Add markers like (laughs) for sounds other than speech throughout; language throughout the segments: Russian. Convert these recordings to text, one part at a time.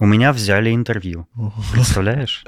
У меня взяли интервью. Представляешь?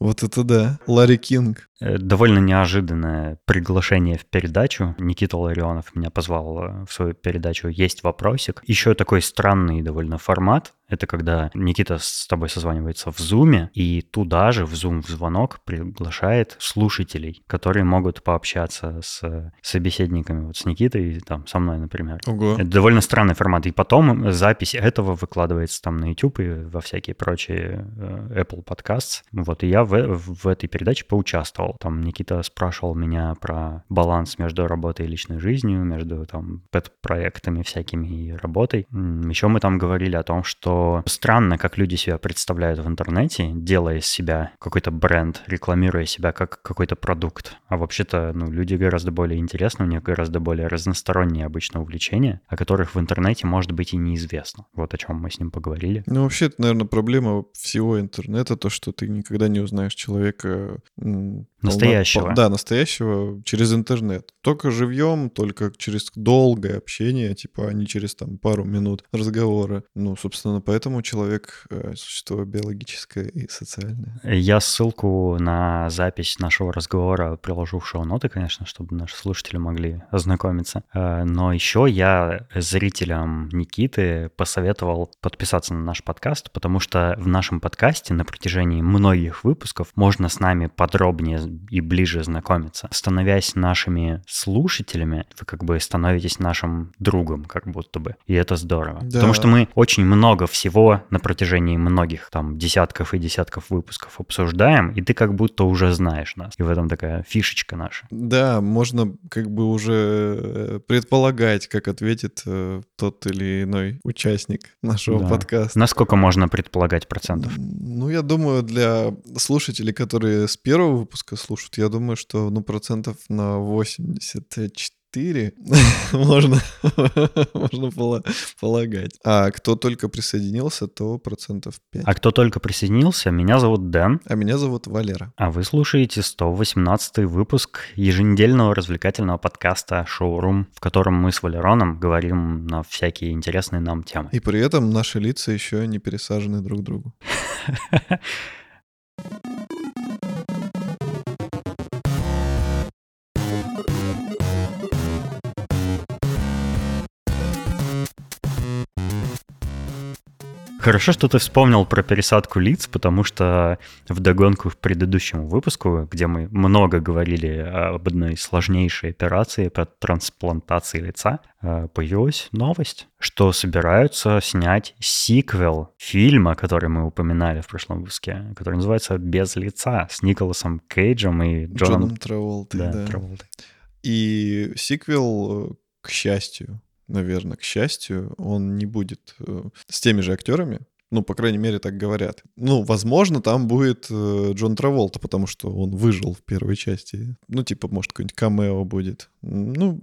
Вот это да. Ларри Кинг. Э, довольно неожиданное приглашение в передачу. Никита Ларионов меня позвал э, в свою передачу «Есть вопросик». Еще такой странный довольно формат. Это когда Никита с тобой созванивается в Зуме, и туда же в Zoom в звонок приглашает слушателей, которые могут пообщаться с собеседниками, вот с Никитой, там, со мной, например. Ого. Это довольно странный формат. И потом запись этого выкладывается там на YouTube и во всякие прочие э, Apple Podcasts. Вот, и я в, в этой передаче поучаствовал. Там Никита спрашивал меня про баланс между работой и личной жизнью, между там пэт-проектами всякими и работой. Еще мы там говорили о том, что странно, как люди себя представляют в интернете, делая из себя какой-то бренд, рекламируя себя как какой-то продукт. А вообще-то, ну, люди гораздо более интересны, у них гораздо более разносторонние обычно увлечения, о которых в интернете, может быть, и неизвестно. Вот о чем мы с ним поговорили. Ну, вообще, это, наверное, проблема всего интернета, то, что ты никогда не узнаешь человека... Настоящего. Да, настоящего через интернет. Только живьем, только через долгое общение, типа, а не через там пару минут разговора. Ну, собственно, поэтому человек э, — существо биологическое и социальное. Я ссылку на запись нашего разговора приложу в шоу-ноты, конечно, чтобы наши слушатели могли ознакомиться. Э, но еще я зрителям Никиты посоветовал подписаться на наш подкаст, потому что в нашем подкасте на протяжении многих выпусков можно с нами подробнее и ближе знакомиться. Становясь нашими слушателями, вы как бы становитесь нашим другом, как будто бы. И это здорово. Да. Потому что мы очень много всего на протяжении многих там десятков и десятков выпусков обсуждаем, и ты как будто уже знаешь нас. И в этом такая фишечка наша. Да, можно как бы уже э, предполагать, как ответит э, тот или иной участник нашего да. подкаста. Насколько можно предполагать процентов? Ну, я думаю, для слушателей, которые с первого выпуска слушают, я думаю, что ну процентов на 84 4 (laughs) можно, (laughs) можно полагать. А кто только присоединился, то процентов 5. А кто только присоединился, меня зовут Дэн. А меня зовут Валера. А вы слушаете 118 выпуск еженедельного развлекательного подкаста «Шоурум», в котором мы с Валероном говорим на всякие интересные нам темы. И при этом наши лица еще не пересажены друг к другу. (laughs) Хорошо, что ты вспомнил про пересадку лиц, потому что в догонку к предыдущему выпуску, где мы много говорили об одной сложнейшей операции по трансплантации лица, э, появилась новость, что собираются снять сиквел фильма, который мы упоминали в прошлом выпуске, который называется «Без лица» с Николасом Кейджем и Джоном, Джоном Траволтой. Да, да. Траволтой. И сиквел, э, к счастью, наверное, к счастью, он не будет э, с теми же актерами. Ну, по крайней мере, так говорят. Ну, возможно, там будет э, Джон Траволта, потому что он выжил в первой части. Ну, типа, может, какой-нибудь камео будет. Ну,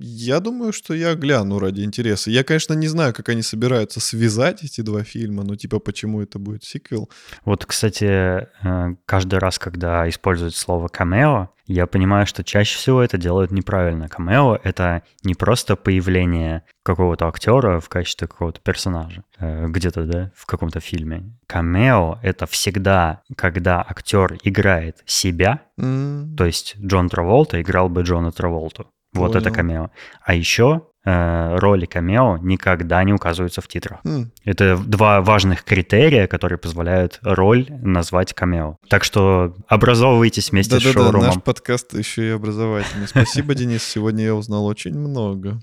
я думаю, что я гляну ради интереса. Я, конечно, не знаю, как они собираются связать эти два фильма, но, типа, почему это будет сиквел. Вот, кстати, э, каждый раз, когда используют слово камео, я понимаю, что чаще всего это делают неправильно. Камео — это не просто появление какого-то актера в качестве какого-то персонажа э, где-то, да, в каком-то фильме. Камео — это всегда, когда актер играет себя, mm. то есть Джон Траволта играл бы Джона Траволту. Вот Понял. это камео. А еще роли камео никогда не указываются в титрах. Mm. Это два важных критерия, которые позволяют роль назвать камео. Так что образовывайтесь вместе да, с да, шоурумом. Да, наш подкаст еще и образовательный. Спасибо, (laughs) Денис. Сегодня я узнал очень много.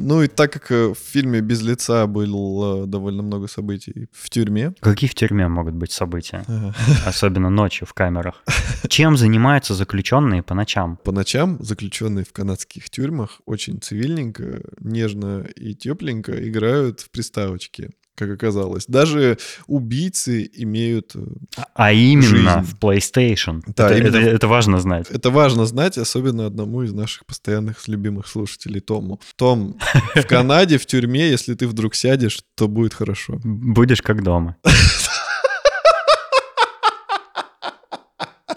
Ну и так как э, в фильме «Без лица» было довольно много событий в тюрьме. Какие в тюрьме могут быть события? (laughs) Особенно ночью в камерах. Чем занимаются заключенные по ночам? По ночам заключенные в канадских тюрьмах очень цивильненько, нежно и тепленько играют в приставочки как оказалось. Даже убийцы имеют э, А именно жизнь. в PlayStation. Да, это, это, это важно знать. Это важно знать, особенно одному из наших постоянных любимых слушателей Тому. Том, в (laughs) Канаде, в тюрьме, если ты вдруг сядешь, то будет хорошо. Будешь как дома. (laughs)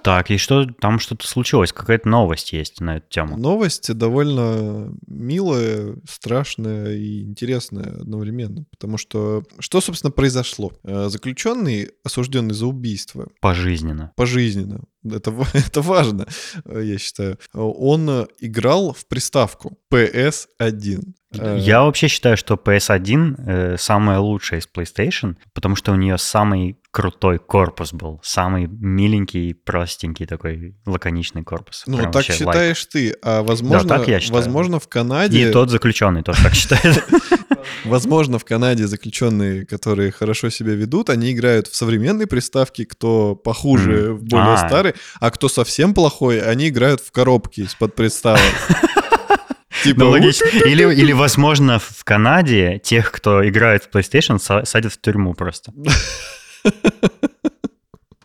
Так, и что там что-то случилось? Какая-то новость есть на эту тему? Новость довольно милая, страшная и интересная одновременно. Потому что что, собственно, произошло? Э, заключенный, осужденный за убийство. Пожизненно. Пожизненно. Это, (laughs) это важно, э, я считаю. Он играл в приставку PS1. Э, я вообще считаю, что PS1 э, самая лучшая из PlayStation, потому что у нее самый крутой корпус был, самый миленький, простенький такой лаконичный корпус. Ну, Прям так считаешь лайк. ты, а возможно, да, так я считаю. возможно в Канаде... И тот заключенный тоже так считает. (laughs) (laughs) Возможно, в Канаде заключенные, которые хорошо себя ведут, они играют в современные приставки, кто похуже, в более а. Старый, а кто совсем плохой, они играют в коробки из-под приставок. (laughs) Типа, ну, логично. Или, или, возможно, в Канаде тех, кто играет в PlayStation, садят в тюрьму просто. (laughs)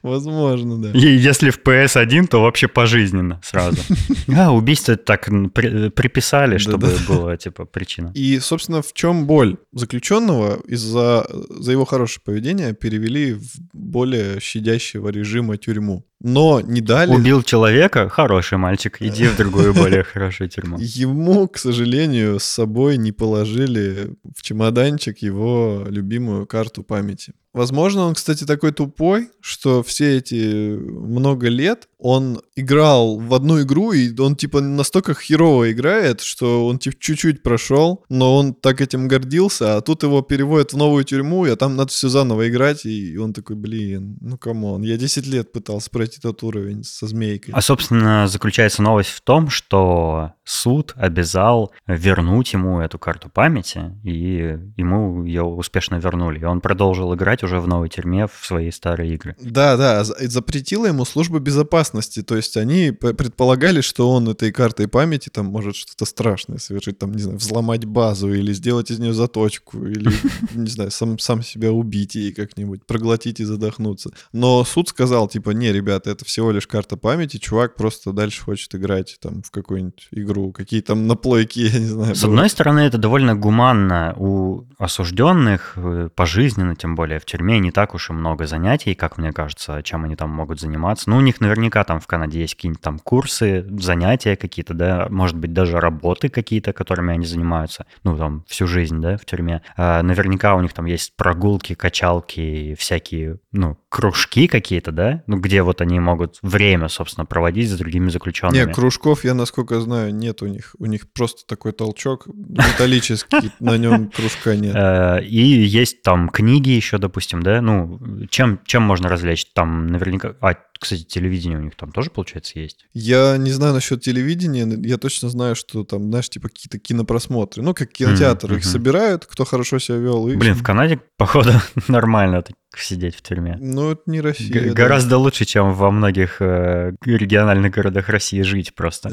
Возможно, да. И если в PS1, то вообще пожизненно сразу. (laughs) А, убийство так при, приписали, чтобы была, типа, причина. И, собственно, в чем боль заключенного из-за за его хорошее поведение перевели в более щадящего режима тюрьму. Но не дали... Убил человека? Хороший мальчик, иди в другую более (laughs) хорошую тюрьму. Ему, к сожалению, с собой не положили в чемоданчик его любимую карту памяти. Возможно, он, кстати, такой тупой, что все эти много лет он играл в одну игру, и он, типа, настолько херово играет, что он, типа, чуть-чуть прошел, но он так этим гордился, а тут его переводят в новую тюрьму, и там надо все заново играть, и он такой, блин, ну come on, я 10 лет пытался пройти тот уровень со змейкой. А, собственно, заключается новость в том, что суд обязал вернуть ему эту карту памяти, и ему ее успешно вернули. И он продолжил играть уже в новой тюрьме в свои старые игры. Да, да, запретила ему служба безопасности. То есть они предполагали, что он этой картой памяти там может что-то страшное совершить, там, не знаю, взломать базу или сделать из нее заточку, или, (laughs) не знаю, сам, сам себя убить и как-нибудь, проглотить и задохнуться. Но суд сказал, типа, не, ребята, это всего лишь карта памяти, чувак просто дальше хочет играть там в какую-нибудь игру игру, какие там наплойки, (laughs) я не знаю. С было. одной стороны, это довольно гуманно. У осужденных, э, пожизненно, тем более в тюрьме, не так уж и много занятий, как мне кажется, чем они там могут заниматься. Ну, у них наверняка там в Канаде есть какие-нибудь там курсы, занятия какие-то, да, может быть, даже работы какие-то, которыми они занимаются, ну, там, всю жизнь, да, в тюрьме. А, наверняка у них там есть прогулки, качалки, всякие, ну, кружки какие-то, да, ну, где вот они могут время, собственно, проводить с другими заключенными. Не, кружков, я, насколько знаю, не нет у них. У них просто такой толчок металлический, (laughs) на нем кружка нет. Э, и есть там книги еще, допустим, да? Ну, чем, чем можно развлечь? Там наверняка... А, кстати, телевидение у них там тоже, получается, есть? Я не знаю насчет телевидения, я точно знаю, что там, знаешь, типа какие-то кинопросмотры. Ну, как кинотеатр, mm-hmm. их собирают, кто хорошо себя вел. Блин, в Канаде, походу, (laughs) нормально сидеть в тюрьме. Ну, это не Россия. Г- да. Гораздо лучше, чем во многих э, региональных городах России жить просто.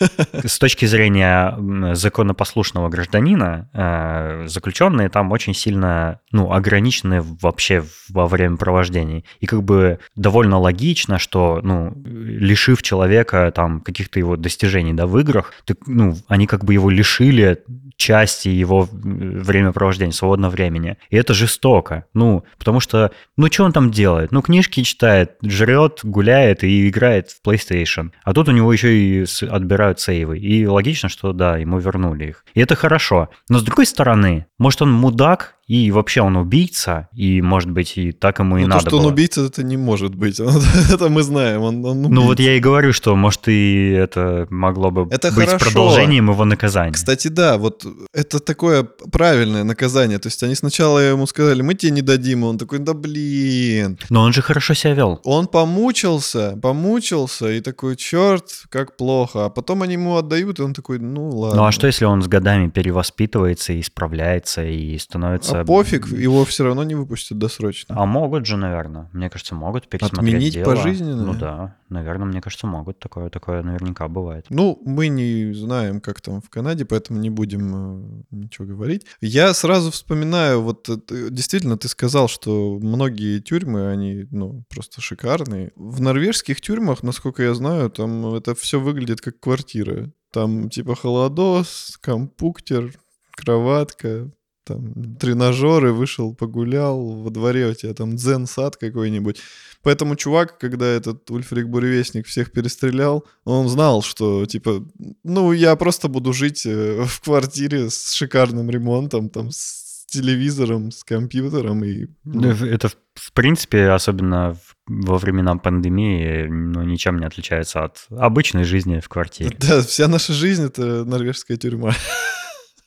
(laughs) С точки зрения законопослушного гражданина, э, заключенные там очень сильно ну, ограничены вообще во время провождений. И как бы довольно логично, что, ну, лишив человека там каких-то его достижений, да, в играх, ты, ну, они как бы его лишили части его времяпровождения, свободного времени. И это жестоко. Ну, потому что, ну, что он там делает? Ну, книжки читает, жрет, гуляет и играет в PlayStation. А тут у него еще и отбирают сейвы. И логично, что да, ему вернули их. И это хорошо. Но с другой стороны, может, он мудак и вообще он убийца, и, может быть, и так ему и Но надо то, что было. он убийца, это не может быть. (laughs) это мы знаем. Он, он ну вот я и говорю, что, может, и это могло бы это быть хорошо. продолжением его наказания. Кстати, да, вот это такое правильное наказание. То есть они сначала ему сказали, мы тебе не дадим, и он такой, да блин. Но он же хорошо себя вел. Он помучился, помучился, и такой, черт, как плохо. А потом они ему отдают, и он такой, ну ладно. Ну а что, если он с годами перевоспитывается и исправляется, и становится а пофиг, его все равно не выпустят досрочно. А могут же, наверное. Мне кажется, могут пересмотреть Отменить дело. пожизненно? Ну да, наверное, мне кажется, могут. Такое, такое наверняка бывает. Ну, мы не знаем, как там в Канаде, поэтому не будем э, ничего говорить. Я сразу вспоминаю, вот действительно ты сказал, что многие тюрьмы, они, ну, просто шикарные. В норвежских тюрьмах, насколько я знаю, там это все выглядит как квартира. Там типа холодос, компуктер, кроватка, там тренажеры, вышел, погулял, во дворе у тебя там дзен-сад какой-нибудь. Поэтому чувак, когда этот Ульфрик Буревестник всех перестрелял, он знал, что, типа, ну, я просто буду жить э, в квартире с шикарным ремонтом, там, с телевизором, с компьютером и... Ну, это, в принципе, особенно во времена пандемии, ну, ничем не отличается от обычной жизни в квартире. Да, вся наша жизнь — это норвежская тюрьма.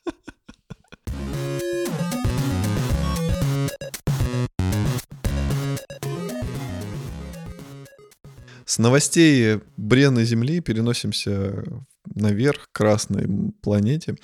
(laughs) С новостей бренной Земли переносимся наверх, к Красной планете,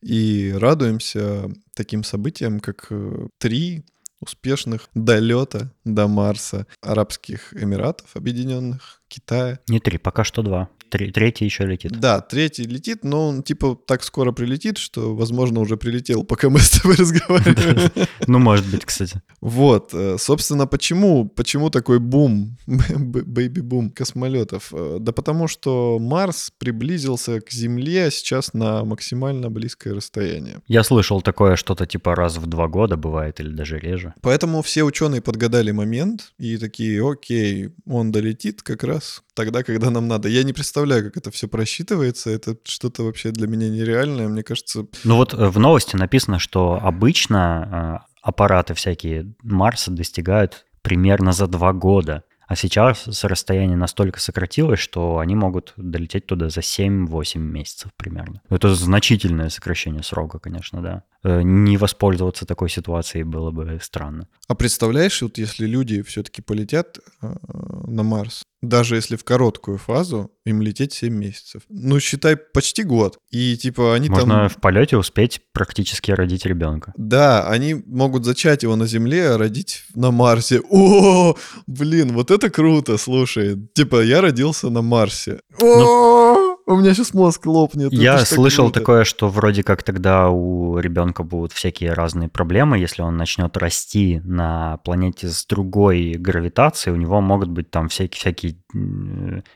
и радуемся таким событиям, как э, три успешных долета до Марса Арабских Эмиратов Объединенных, Китая. Не три, пока что два. Три, третий еще летит. Да, третий летит, но он типа так скоро прилетит, что, возможно, уже прилетел, пока мы (laughs) с тобой разговариваем. (laughs) Ну, может быть, кстати. Вот, э, собственно, почему, почему такой бум, (laughs) бэйби-бум космолетов? Э, да потому что Марс приблизился к Земле сейчас на максимально близкое расстояние. Я слышал такое что-то типа раз в два года бывает или даже реже. Поэтому все ученые подгадали момент и такие, окей, он долетит как раз тогда, когда нам надо. Я не представляю, как это все просчитывается. Это что-то вообще для меня нереальное. Мне кажется... Ну вот э, в новости написано, что обычно э, аппараты всякие Марса достигают примерно за два года. А сейчас с расстояния настолько сократилось, что они могут долететь туда за 7-8 месяцев примерно. Это значительное сокращение срока, конечно, да. Э, не воспользоваться такой ситуацией было бы странно. А представляешь, вот если люди все-таки полетят на Марс, даже если в короткую фазу, им лететь 7 месяцев. Ну, считай, почти год. И типа они Можно там... Можно в полете успеть практически родить ребенка. Да, они могут зачать его на Земле, а родить на Марсе. О, блин, вот это круто, слушай. Типа, я родился на Марсе. Ну, у меня сейчас мозг лопнет. Я слышал круто. такое, что вроде как тогда у ребенка будут всякие разные проблемы, если он начнет расти на планете с другой гравитацией, у него могут быть там всякие, всякие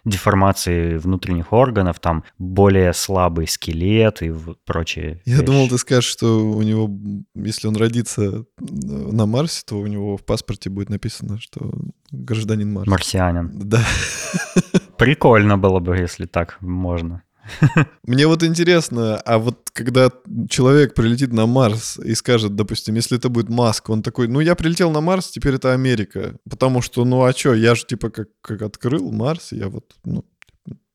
деформации внутренних органов, там более слабый скелет и прочее. Я вещи. думал, ты скажешь, что у него, если он родится на Марсе, то у него в паспорте будет написано, что гражданин Марса. Марсианин. Да. Прикольно было бы, если так можно. (laughs) Мне вот интересно, а вот когда человек прилетит на Марс и скажет, допустим, если это будет Маск, он такой, ну я прилетел на Марс, теперь это Америка. Потому что, ну а что, я же типа как, как открыл Марс, я вот, ну,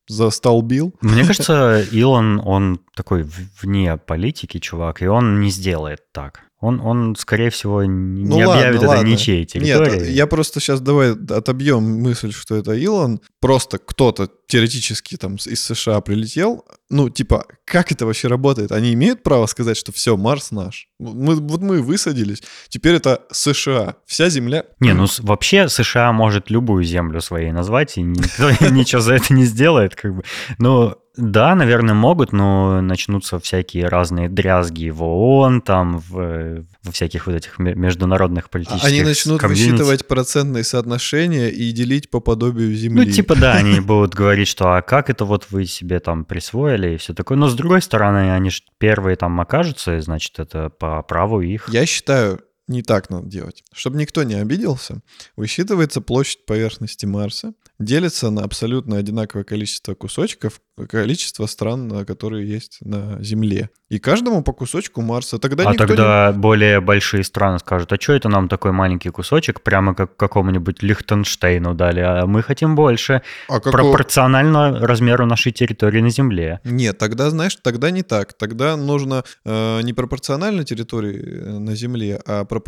застолбил. Мне (laughs) кажется, Илон, он такой вне политики чувак, и он не сделает так. Он, он, скорее всего, не ну, объявит ладно, это ладно. ничьей территорией. Нет, я просто сейчас давай отобьем мысль, что это Илон. Просто кто-то теоретически там из США прилетел. Ну, типа, как это вообще работает? Они имеют право сказать, что все, Марс наш. Мы, вот мы высадились, теперь это США, вся Земля. Не, ну вообще США может любую землю своей назвать, и никто (laughs) ничего за это не сделает, как бы. Но да, наверное, могут, но начнутся всякие разные дрязги в ООН, там, в, во всяких вот этих международных политических Они начнут комьюнити. высчитывать процентные соотношения и делить по подобию Земли. Ну, типа, да, они будут говорить, что а как это вот вы себе там присвоили и все такое. Но, с другой стороны, они же первые там окажутся, и, значит, это по праву их. Я считаю, не так надо делать. Чтобы никто не обиделся, высчитывается площадь поверхности Марса, делится на абсолютно одинаковое количество кусочков, количество стран, которые есть на Земле. И каждому по кусочку Марса. Тогда а тогда не... более большие страны скажут, а что это нам такой маленький кусочек, прямо как какому-нибудь Лихтенштейну дали, а мы хотим больше, а какого... пропорционально размеру нашей территории на Земле. Нет, тогда, знаешь, тогда не так. Тогда нужно э, не пропорционально территории э, на Земле, а пропорционально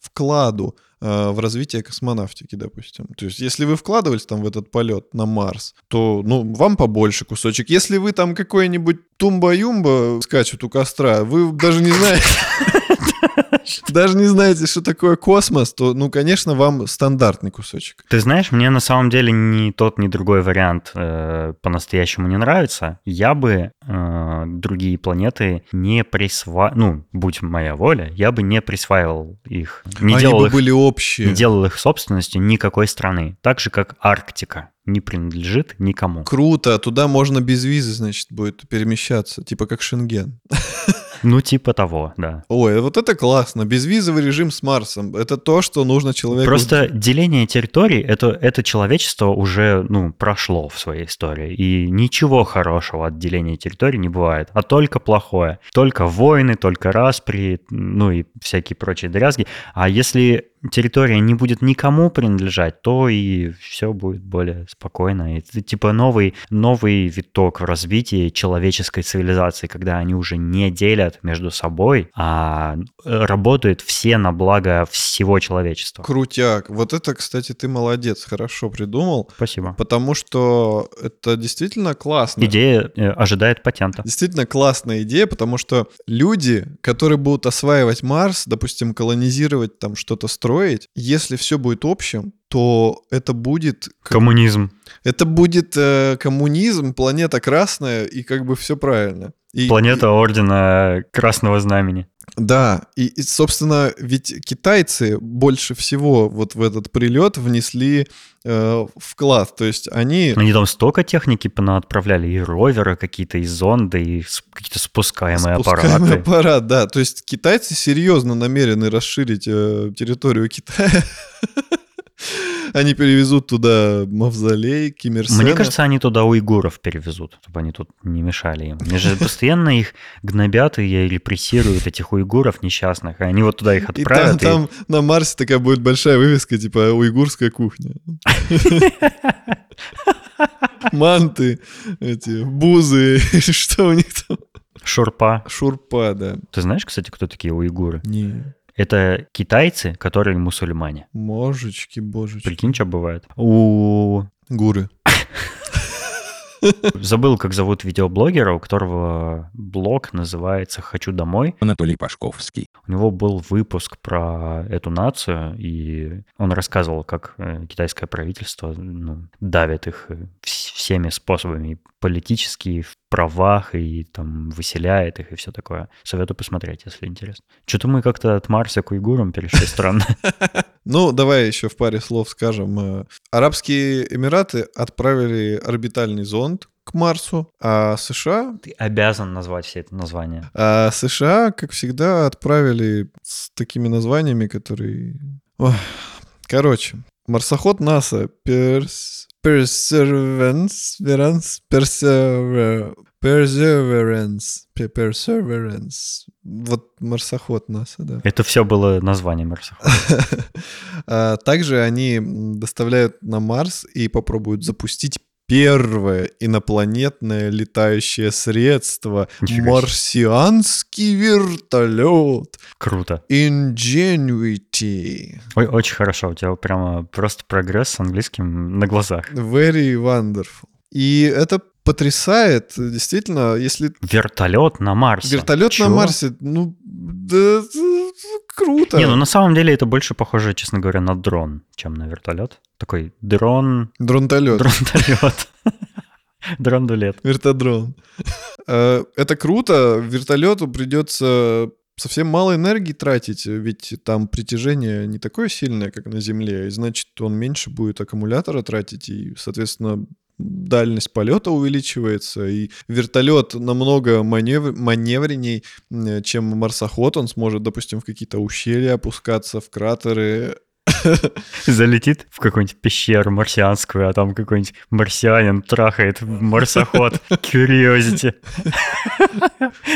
вкладу э, в развитие космонавтики, допустим. То есть, если вы вкладывались там в этот полет на Марс, то, ну, вам побольше кусочек. Если вы там какой-нибудь тумба-юмба скачут у костра, вы даже не знаете... (laughs) даже не знаете, что такое космос, то, ну, конечно, вам стандартный кусочек. Ты знаешь, мне на самом деле ни тот, ни другой вариант э, по-настоящему не нравится. Я бы э, другие планеты не присваивал, ну, будь моя воля, я бы не присваивал их. Не Они делал бы их, были общие. Не делал их собственностью никакой страны. Так же, как Арктика не принадлежит никому. Круто, туда можно без визы, значит, будет перемещаться, типа как Шенген. (laughs) Ну, типа того, да. Ой, вот это классно. Безвизовый режим с Марсом. Это то, что нужно человеку. Просто деление территорий, это, это человечество уже, ну, прошло в своей истории. И ничего хорошего от деления территорий не бывает, а только плохое. Только войны, только распри, ну и всякие прочие дрязги. А если территория не будет никому принадлежать, то и все будет более спокойно. Это типа новый, новый виток в развитии человеческой цивилизации, когда они уже не делят между собой, а работают все на благо всего человечества. Крутяк. Вот это, кстати, ты молодец, хорошо придумал. Спасибо. Потому что это действительно классно. Идея э, ожидает патента. Действительно классная идея, потому что люди, которые будут осваивать Марс, допустим, колонизировать там что-то строить, строить, если все будет общим, то это будет... Коммунизм. Это будет э, коммунизм, планета красная, и как бы все правильно. И, планета и... Ордена Красного Знамени. Да, и, и, собственно, ведь китайцы больше всего вот в этот прилет внесли э, вклад. То есть они... Они там столько техники отправляли, и роверы какие-то, и зонды, и какие-то спускаемые, спускаемый аппараты. аппарат, да. То есть китайцы серьезно намерены расширить э, территорию Китая. (laughs) Они перевезут туда мавзолей Ким Ир Мне кажется, они туда уйгуров перевезут, чтобы они тут не мешали им. Они же (laughs) постоянно их гнобят и репрессируют, этих уйгуров несчастных, и они вот туда их отправят. И там, и... там на Марсе такая будет большая вывеска, типа «Уйгурская кухня». (laughs) Манты, эти, бузы, (laughs) что у них там? Шурпа. Шурпа, да. Ты знаешь, кстати, кто такие уйгуры? Не. Это китайцы, которые мусульмане. Можечки, божечки. Прикинь, что бывает. У... Гуры. (laughs) Забыл, как зовут видеоблогера, у которого блог называется «Хочу домой». Анатолий Пашковский. У него был выпуск про эту нацию, и он рассказывал, как э, китайское правительство ну, давит их э, всеми способами, политически, в правах, и там выселяет их, и все такое. Советую посмотреть, если интересно. Что-то мы как-то от Марса к уйгурам перешли странно. (laughs) Ну, давай еще в паре слов скажем. Э, Арабские Эмираты отправили орбитальный зонд к Марсу, а США... Ты обязан назвать все это название. А США, как всегда, отправили с такими названиями, которые... Ой. Короче, марсоход НАСА Перс... Perseverance, Perseverance, Perseverance, Perseverance. Вот марсоход НАСА, да. Это все было название марсохода. (laughs) Также они доставляют на Марс и попробуют запустить первое инопланетное летающее средство марсианский вертолет. Круто. Ingenuity. Ой, очень хорошо, у тебя прямо просто прогресс с английским на глазах. Very wonderful. И это потрясает, действительно, если... Вертолет на Марсе. Вертолет Чего? на Марсе, ну, да, круто. Не, ну на самом деле это больше похоже, честно говоря, на дрон, чем на вертолет. Такой дрон... Дронтолет. Дронтолет. (laughs) Дрондулет. Вертодрон. Э, это круто. Вертолету придется совсем мало энергии тратить, ведь там притяжение не такое сильное, как на Земле, и значит, он меньше будет аккумулятора тратить, и, соответственно, дальность полета увеличивается, и вертолет намного маневр, маневренней, чем марсоход. Он сможет, допустим, в какие-то ущелья опускаться, в кратеры. (laughs) Залетит в какую-нибудь пещеру марсианскую, а там какой-нибудь марсианин трахает марсоход. (laughs) Curiosity.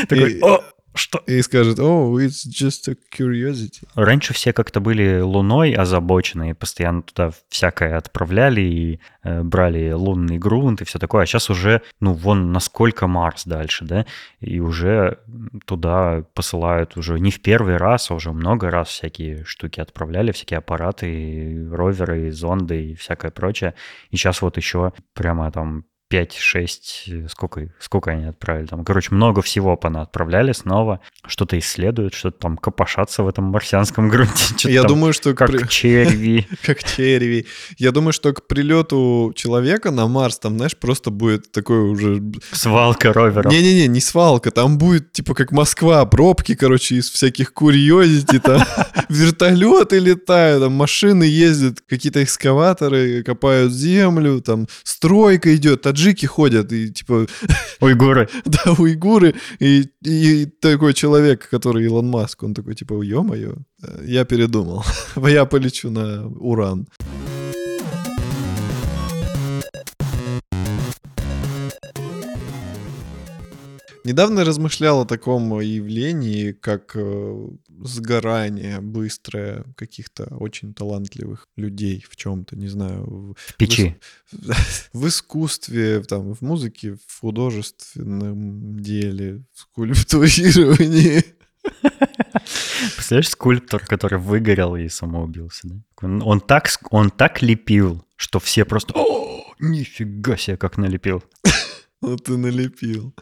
Такой, о, что? И скажет, oh, it's just a curiosity. Раньше все как-то были Луной озабочены, и постоянно туда всякое отправляли и э, брали лунный грунт и все такое. А сейчас уже, ну, вон насколько Марс дальше, да, и уже туда посылают уже не в первый раз, а уже много раз всякие штуки отправляли, всякие аппараты, роверы, зонды и всякое прочее. И сейчас вот еще прямо там 5-6, сколько, сколько они отправили там. Короче, много всего пона отправляли снова. Что-то исследуют, что-то там копошатся в этом марсианском грунте. (laughs) Я думаю, что... Как при... черви. (laughs) как черви. Я думаю, что к прилету человека на Марс там, знаешь, просто будет такой уже... Свалка роверов. Не-не-не, не свалка. Там будет, типа, как Москва, пробки, короче, из всяких курьезити, там (laughs) вертолеты летают, там машины ездят, какие-то экскаваторы копают землю, там стройка идет, таджики ходят, и типа... (laughs) Уйгуры. да, уйгуры, и, и такой человек, который Илон Маск, он такой, типа, ё-моё, я передумал, (laughs) я полечу на Уран. Недавно размышлял о таком явлении, как э, сгорание быстрое каких-то очень талантливых людей в чем-то, не знаю. В печи. В, (laughs) в искусстве, там, в музыке, в художественном деле, в скульптурировании. (laughs) Представляешь, скульптор, который выгорел и самоубился, да? Он, он, так, он так лепил, что все просто... О, нифига себе, как налепил. (laughs) Ну ты налепил.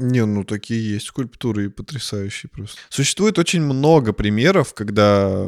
Не, ну такие есть скульптуры и потрясающие просто. Существует очень много примеров, когда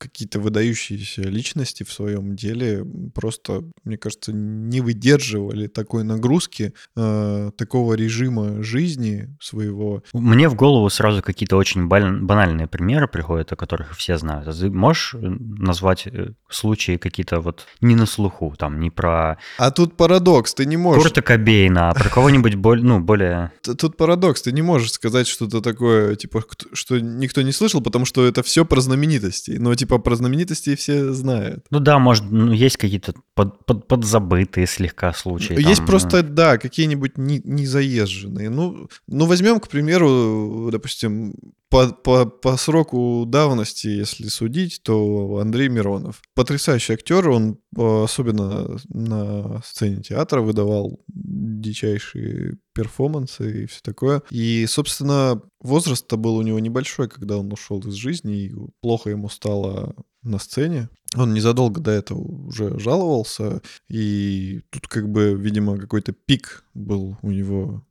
какие-то выдающиеся личности в своем деле просто, мне кажется, не выдерживали такой нагрузки, э, такого режима жизни своего. Мне в голову сразу какие-то очень банальные примеры приходят, о которых все знают. А можешь э, назвать э, случаи какие-то вот не на слуху, там, не про... А тут парадокс, ты не можешь... Курта Кобейна, а про кого-нибудь более, ну, более... Тут парадокс, ты не можешь сказать что-то такое, типа, что никто не слышал, потому что это все про знаменитости. Но, типа, про знаменитости все знают. Ну да, может, ну, есть какие-то под, под, подзабытые слегка случаи. Есть там, просто, ну... да, какие-нибудь не, не заезженные. Ну, ну, возьмем, к примеру, допустим, по, по, по сроку давности, если судить, то Андрей Миронов. Потрясающий актер, он э, особенно на сцене театра выдавал дичайшие перформансы и все такое. И, собственно, возраст-то был у него небольшой, когда он ушел из жизни, и плохо ему стало на сцене. Он незадолго до этого уже жаловался, и тут как бы, видимо, какой-то пик был у него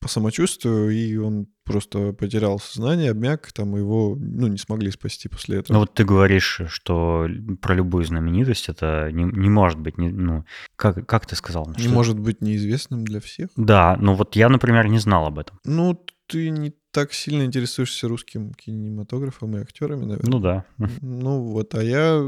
по самочувствию, и он просто потерял сознание, обмяк, там его, ну, не смогли спасти после этого. Ну вот ты говоришь, что про любую знаменитость это не, не может быть, не, ну, как, как ты сказал? Не что... может быть неизвестным для всех? Да, ну вот я, например, не знал об этом. Ну, ты не так сильно интересуешься русским кинематографом и актерами, наверное. Ну да. Ну вот, а я...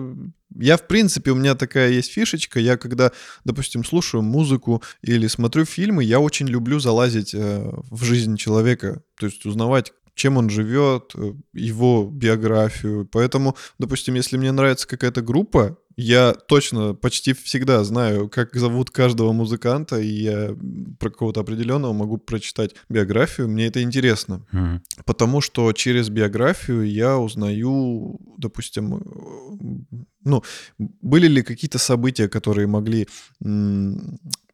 Я, в принципе, у меня такая есть фишечка. Я, когда, допустим, слушаю музыку или смотрю фильмы, я очень люблю залазить э, в жизнь человека. То есть узнавать, чем он живет, э, его биографию. Поэтому, допустим, если мне нравится какая-то группа, я точно почти всегда знаю, как зовут каждого музыканта, и я про какого-то определенного могу прочитать биографию. Мне это интересно. Mm-hmm. Потому что через биографию я узнаю, допустим, ну, были ли какие-то события, которые могли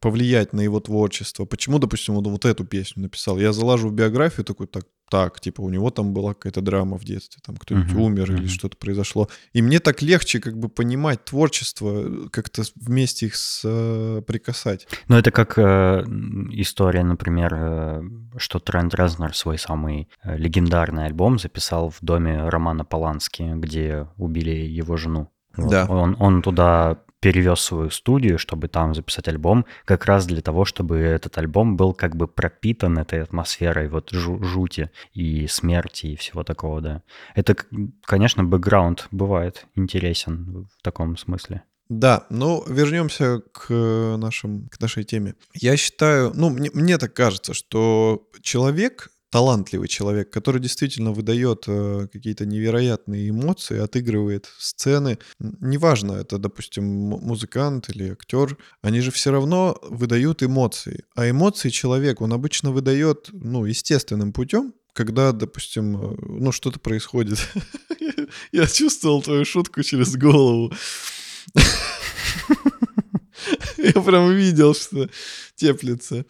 повлиять на его творчество? Почему, допустим, он вот эту песню написал? Я залажу в биографию, такой, так, так, типа, у него там была какая-то драма в детстве, там кто-нибудь uh-huh, умер uh-huh. или что-то произошло. И мне так легче как бы понимать творчество, как-то вместе их соприкасать. Ну, это как э, история, например, э, что Трент Резнер свой самый э, легендарный альбом записал в доме Романа Полански, где убили его жену. Вот. Да. Он, он туда перевез свою студию, чтобы там записать альбом, как раз для того, чтобы этот альбом был как бы пропитан этой атмосферой вот жу- жути и смерти и всего такого, да. Это, конечно, бэкграунд бывает интересен в таком смысле. Да, ну вернемся к нашим, к нашей теме. Я считаю, ну мне, мне так кажется, что человек талантливый человек, который действительно выдает э, какие-то невероятные эмоции, отыгрывает сцены. Неважно, это, допустим, музыкант или актер, они же все равно выдают эмоции. А эмоции человек, он обычно выдает, ну, естественным путем, когда, допустим, э, ну, что-то происходит. (laughs) Я чувствовал твою шутку через голову. (laughs) Я прям видел, что теплится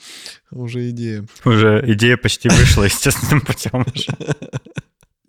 уже идея. Уже идея почти вышла естественным путем.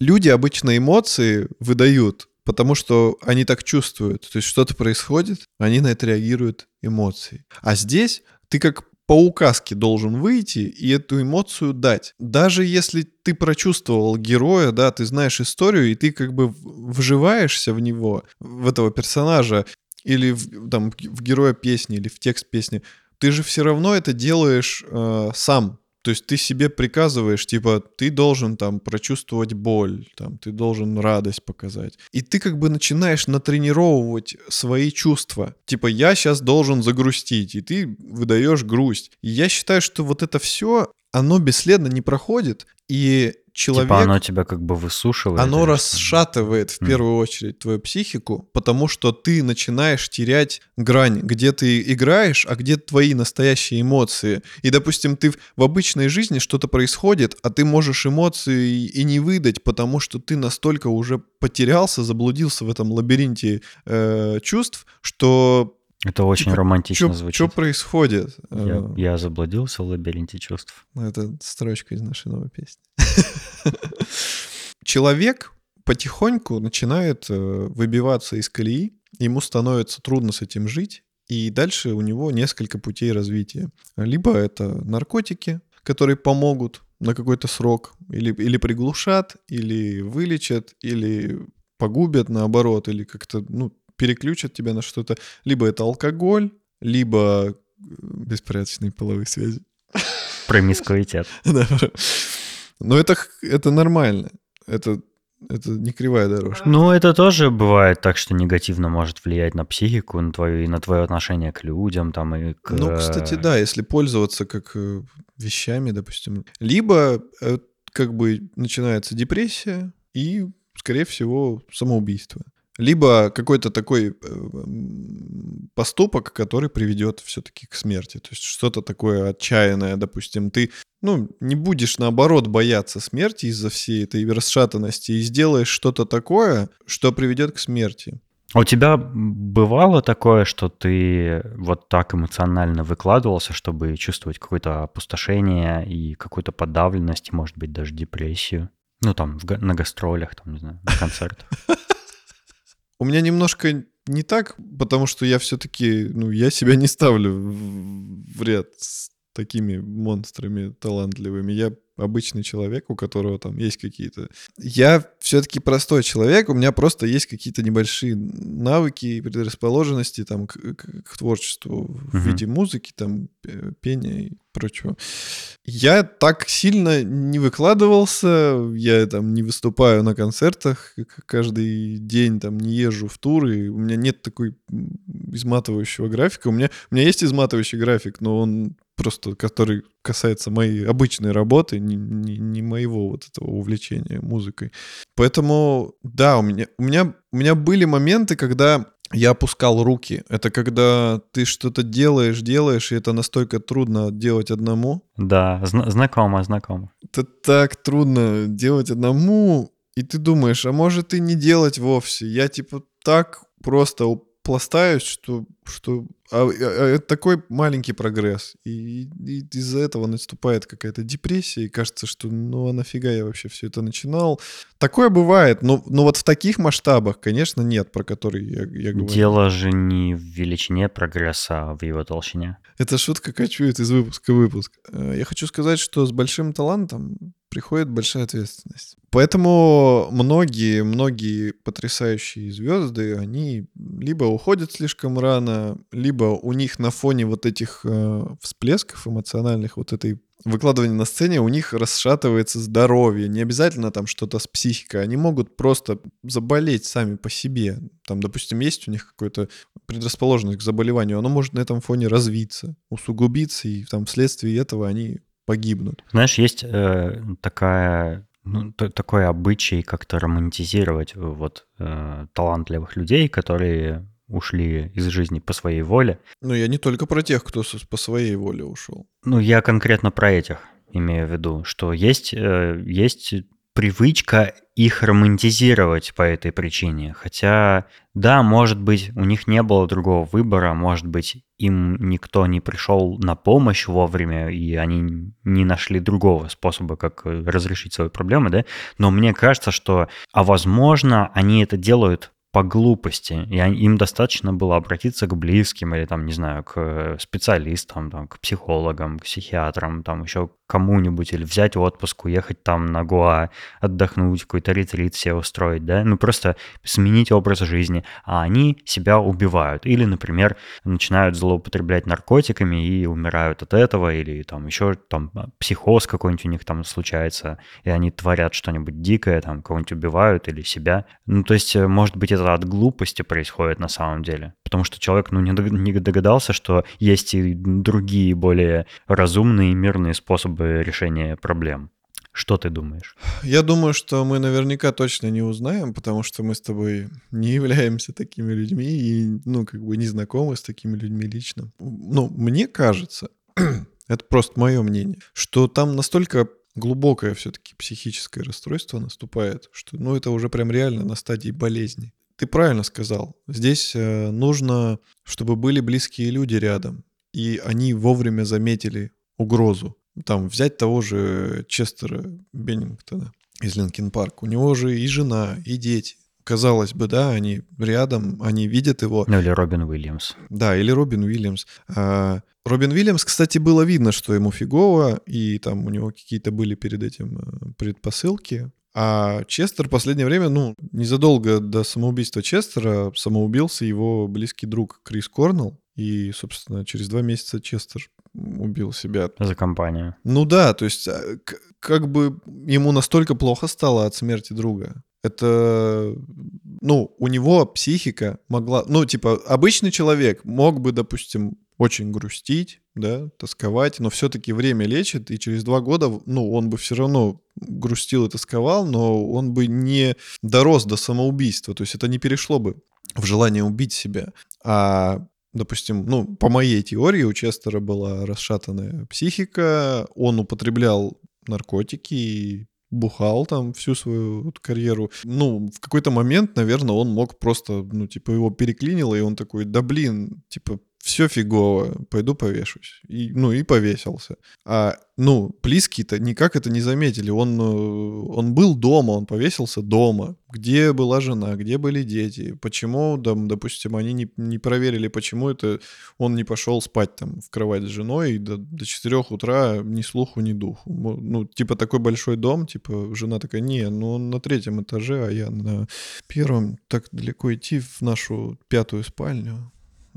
Люди обычно эмоции выдают, потому что они так чувствуют. То есть что-то происходит, они на это реагируют эмоцией. А здесь ты как по указке должен выйти и эту эмоцию дать. Даже если ты прочувствовал героя, да, ты знаешь историю, и ты как бы вживаешься в него, в этого персонажа, или в, там, в героя песни, или в текст песни, ты же все равно это делаешь э, сам. То есть ты себе приказываешь, типа, ты должен там прочувствовать боль, там, ты должен радость показать. И ты как бы начинаешь натренировывать свои чувства. Типа, я сейчас должен загрустить, и ты выдаешь грусть. И я считаю, что вот это все, оно бесследно не проходит, и человек... Типа оно тебя как бы высушивает? Оно расшатывает в первую очередь твою психику, потому что ты начинаешь терять грань, где ты играешь, а где твои настоящие эмоции. И, допустим, ты в обычной жизни что-то происходит, а ты можешь эмоции и не выдать, потому что ты настолько уже потерялся, заблудился в этом лабиринте э, чувств, что это очень типа, романтично чё, звучит. Что происходит? Я, э, я заблудился в лабиринте чувств. Это строчка из нашей новой песни. (laughs) Человек потихоньку начинает э, выбиваться из колеи, ему становится трудно с этим жить, и дальше у него несколько путей развития. Либо это наркотики, которые помогут на какой-то срок, или, или приглушат, или вылечат, или погубят наоборот, или как-то, ну, переключат тебя на что-то. Либо это алкоголь, либо э, беспорядочные половые связи. Промискуитет. (laughs) Да. Но это, это нормально. Это, это не кривая дорожка. Ну, это тоже бывает так, что негативно может влиять на психику, на твое, и на твое отношение к людям. Там, и к... Ну, кстати, да, если пользоваться как э, вещами, допустим. Либо э, как бы начинается депрессия и, скорее всего, самоубийство либо какой-то такой э, поступок, который приведет все-таки к смерти. То есть что-то такое отчаянное, допустим, ты ну, не будешь, наоборот, бояться смерти из-за всей этой расшатанности и сделаешь что-то такое, что приведет к смерти. А у тебя бывало такое, что ты вот так эмоционально выкладывался, чтобы чувствовать какое-то опустошение и какую-то подавленность, и, может быть, даже депрессию? Ну, там, в, на гастролях, там, не знаю, на концертах. (laughs) У меня немножко не так, потому что я все-таки, ну, я себя не ставлю в ряд с такими монстрами талантливыми. Я обычный человек, у которого там есть какие-то... Я все-таки простой человек, у меня просто есть какие-то небольшие навыки и предрасположенности там к, к, к творчеству uh-huh. в виде музыки, там пения и прочего. Я так сильно не выкладывался, я там не выступаю на концертах каждый день, там не езжу в туры, у меня нет такой изматывающего графика. У меня, у меня есть изматывающий график, но он просто, который касается моей обычной работы, не, не, не моего вот этого увлечения музыкой. Поэтому, да, у меня, у меня, у меня были моменты, когда я опускал руки. Это когда ты что-то делаешь, делаешь, и это настолько трудно делать одному. Да, зна- знакомо, знакомо. Это так трудно делать одному, и ты думаешь, а может и не делать вовсе. Я типа так просто пластаюсь, что, что а, а, а, это такой маленький прогресс. И, и из-за этого наступает какая-то депрессия, и кажется, что ну а нафига я вообще все это начинал. Такое бывает, но, но вот в таких масштабах, конечно, нет, про которые я, я говорю. Дело же не в величине прогресса, а в его толщине. Это шутка кочует из выпуска в выпуск. Э, я хочу сказать, что с большим талантом приходит большая ответственность. Поэтому многие, многие потрясающие звезды, они либо уходят слишком рано, либо у них на фоне вот этих э, всплесков эмоциональных, вот этой выкладывания на сцене, у них расшатывается здоровье. Не обязательно там что-то с психикой. Они могут просто заболеть сами по себе. Там, допустим, есть у них какое-то предрасположенность к заболеванию, оно может на этом фоне развиться, усугубиться, и там вследствие этого они погибнут. Знаешь, есть э, такая ну, такой обычай как-то романтизировать э, вот э, талантливых людей, которые ушли из жизни по своей воле. Ну, я не только про тех, кто по своей воле ушел. Ну, я конкретно про этих имею в виду, что есть, э, есть привычка их романтизировать по этой причине. Хотя, да, может быть, у них не было другого выбора, может быть, им никто не пришел на помощь вовремя, и они не нашли другого способа, как разрешить свои проблемы, да, но мне кажется, что, а возможно, они это делают по глупости, и им достаточно было обратиться к близким или там, не знаю, к специалистам, там, к психологам, к психиатрам, там еще кому-нибудь или взять отпуск, уехать там на Гоа, отдохнуть, какой-то ретрит себе устроить, да, ну просто сменить образ жизни, а они себя убивают. Или, например, начинают злоупотреблять наркотиками и умирают от этого, или там еще там психоз какой-нибудь у них там случается, и они творят что-нибудь дикое, там кого-нибудь убивают или себя. Ну, то есть, может быть, это от глупости происходит на самом деле. Потому что человек, ну, не догадался, что есть и другие более разумные и мирные способы решения проблем. Что ты думаешь? Я думаю, что мы наверняка точно не узнаем, потому что мы с тобой не являемся такими людьми и, ну, как бы не знакомы с такими людьми лично. Ну, мне кажется, (clears throat) это просто мое мнение, что там настолько глубокое все-таки психическое расстройство наступает, что, ну, это уже прям реально на стадии болезни. Ты правильно сказал. Здесь э, нужно, чтобы были близкие люди рядом, и они вовремя заметили угрозу. Там взять того же Честера Беннингтона из Linkin Park. У него же и жена, и дети. Казалось бы, да, они рядом, они видят его. Ну или Робин Уильямс. Да, или Робин Уильямс. А, Робин Уильямс, кстати, было видно, что ему фигово, и там у него какие-то были перед этим э, предпосылки. А Честер в последнее время, ну, незадолго до самоубийства Честера самоубился его близкий друг Крис Корнелл. И, собственно, через два месяца Честер убил себя. За компанию. Ну да, то есть а, как бы ему настолько плохо стало от смерти друга. Это, ну, у него психика могла, ну, типа, обычный человек мог бы, допустим, очень грустить, да, тосковать, но все-таки время лечит, и через два года, ну, он бы все равно грустил и тосковал, но он бы не дорос до самоубийства, то есть это не перешло бы в желание убить себя. А допустим, ну, по моей теории у Честера была расшатанная психика, он употреблял наркотики и бухал там всю свою вот карьеру. Ну, в какой-то момент, наверное, он мог просто, ну, типа, его переклинило, и он такой, да блин, типа, все фигово, пойду повешусь. И, ну, и повесился. А, ну, близкие-то никак это не заметили. Он, э, он был дома, он повесился дома. Где была жена, где были дети? Почему, там, допустим, они не, не проверили, почему это он не пошел спать там в кровать с женой и до, до 4 утра ни слуху, ни духу. Ну, типа такой большой дом, типа жена такая, не, ну он на третьем этаже, а я на первом. Так далеко идти в нашу пятую спальню.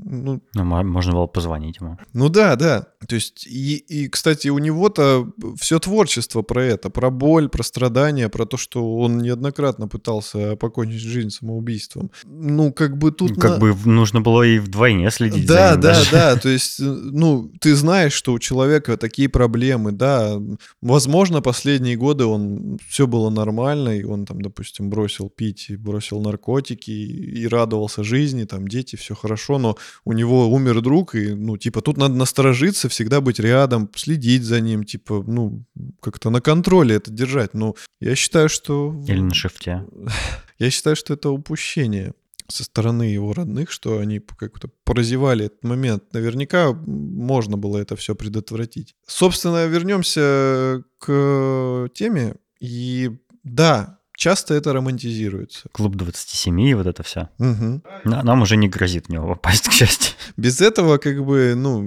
Ну, ну, можно было позвонить ему. Ну да, да. То есть, и, и кстати, у него-то все творчество про это, про боль, про страдания, про то, что он неоднократно пытался покончить жизнь самоубийством. Ну, как бы тут... Как на... бы нужно было и вдвойне следить да, за ним Да, даже. да, да. (laughs) То есть, ну, ты знаешь, что у человека такие проблемы, да. Возможно, последние годы он все было нормально, и он там, допустим, бросил пить, и бросил наркотики, и радовался жизни, там, дети, все хорошо, но у него умер друг, и, ну, типа, тут надо насторожиться, всегда быть рядом, следить за ним, типа, ну, как-то на контроле это держать. Но я считаю, что... Или на шифте. (laughs) Я считаю, что это упущение со стороны его родных, что они как-то прозевали этот момент. Наверняка можно было это все предотвратить. Собственно, вернемся к теме. И да, часто это романтизируется. Клуб 27 и вот это все. Угу. Нам уже не грозит в него попасть, (laughs) к счастью. Без этого как бы, ну,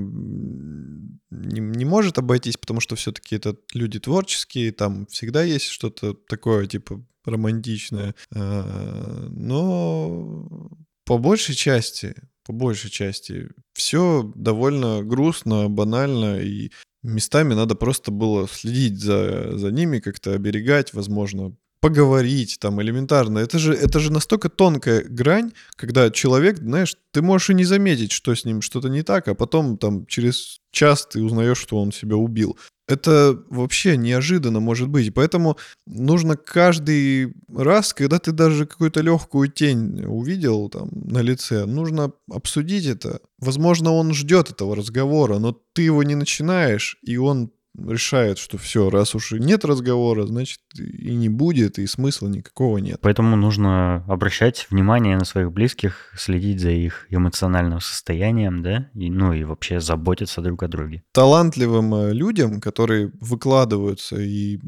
не, не может обойтись, потому что все-таки это люди творческие, там всегда есть что-то такое, типа, романтичное. А, но по большей части, по большей части, все довольно грустно, банально, и местами надо просто было следить за, за ними, как-то оберегать, возможно, поговорить там элементарно. Это же, это же настолько тонкая грань, когда человек, знаешь, ты можешь и не заметить, что с ним что-то не так, а потом там через час ты узнаешь, что он себя убил. Это вообще неожиданно может быть. Поэтому нужно каждый раз, когда ты даже какую-то легкую тень увидел там на лице, нужно обсудить это. Возможно, он ждет этого разговора, но ты его не начинаешь, и он решает, что все, раз уж и нет разговора, значит и не будет, и смысла никакого нет. Поэтому нужно обращать внимание на своих близких, следить за их эмоциональным состоянием, да, и, ну и вообще заботиться друг о друге. Талантливым э, людям, которые выкладываются и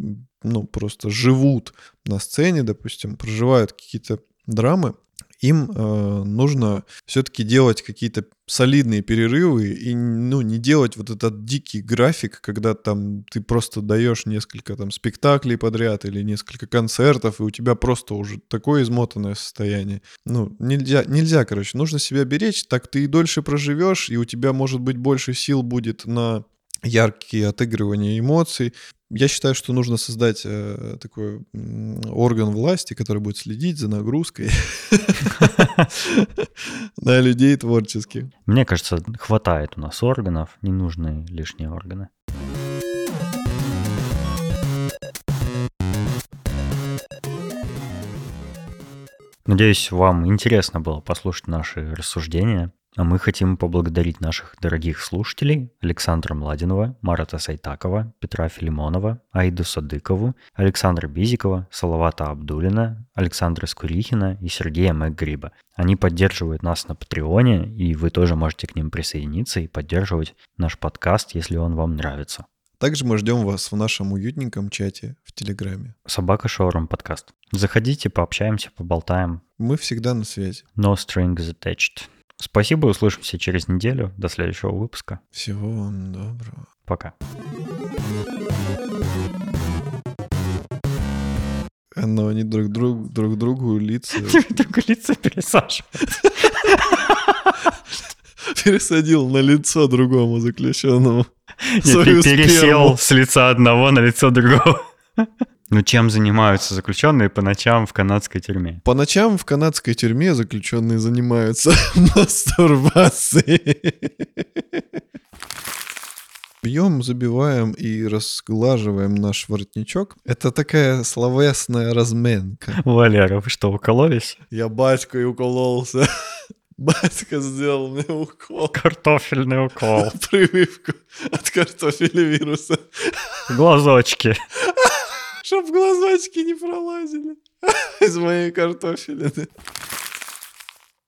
ну, просто живут на сцене, допустим, проживают какие-то драмы, им э, нужно все-таки делать какие-то солидные перерывы и ну, не делать вот этот дикий график, когда там ты просто даешь несколько там спектаклей подряд или несколько концертов, и у тебя просто уже такое измотанное состояние. Ну, нельзя, нельзя, короче, нужно себя беречь, так ты и дольше проживешь, и у тебя, может быть, больше сил будет на яркие отыгрывания эмоций. Я считаю, что нужно создать э, такой орган власти, который будет следить за нагрузкой (laughs) на людей творческих. Мне кажется, хватает у нас органов, не нужны лишние органы. Надеюсь, вам интересно было послушать наши рассуждения. А мы хотим поблагодарить наших дорогих слушателей Александра Младинова, Марата Сайтакова, Петра Филимонова, Аиду Садыкову, Александра Бизикова, Салавата Абдулина, Александра Скурихина и Сергея Мэггриба. Они поддерживают нас на Патреоне, и вы тоже можете к ним присоединиться и поддерживать наш подкаст, если он вам нравится. Также мы ждем вас в нашем уютненьком чате в Телеграме. Собака Шоурум подкаст. Заходите, пообщаемся, поболтаем. Мы всегда на связи. No strings attached. Спасибо, услышимся через неделю. До следующего выпуска. Всего вам доброго. Пока. Но они друг, друг, друг другу лица... (laughs) Друг лица пересаживают. (laughs) Пересадил на лицо другому заключенному. Нет, пересел с лица одного на лицо другого. Ну, чем занимаются заключенные по ночам в канадской тюрьме? По ночам в канадской тюрьме заключенные занимаются (laughs) мастурбацией. Бьем, забиваем и разглаживаем наш воротничок. Это такая словесная разменка. Валера, вы что, укололись? Я батькой укололся. (laughs) Батька сделал мне укол. Картофельный укол. (laughs) Прививку от картофеля вируса. Глазочки. Чтоб глазочки не пролазили (laughs) из моей картофелины.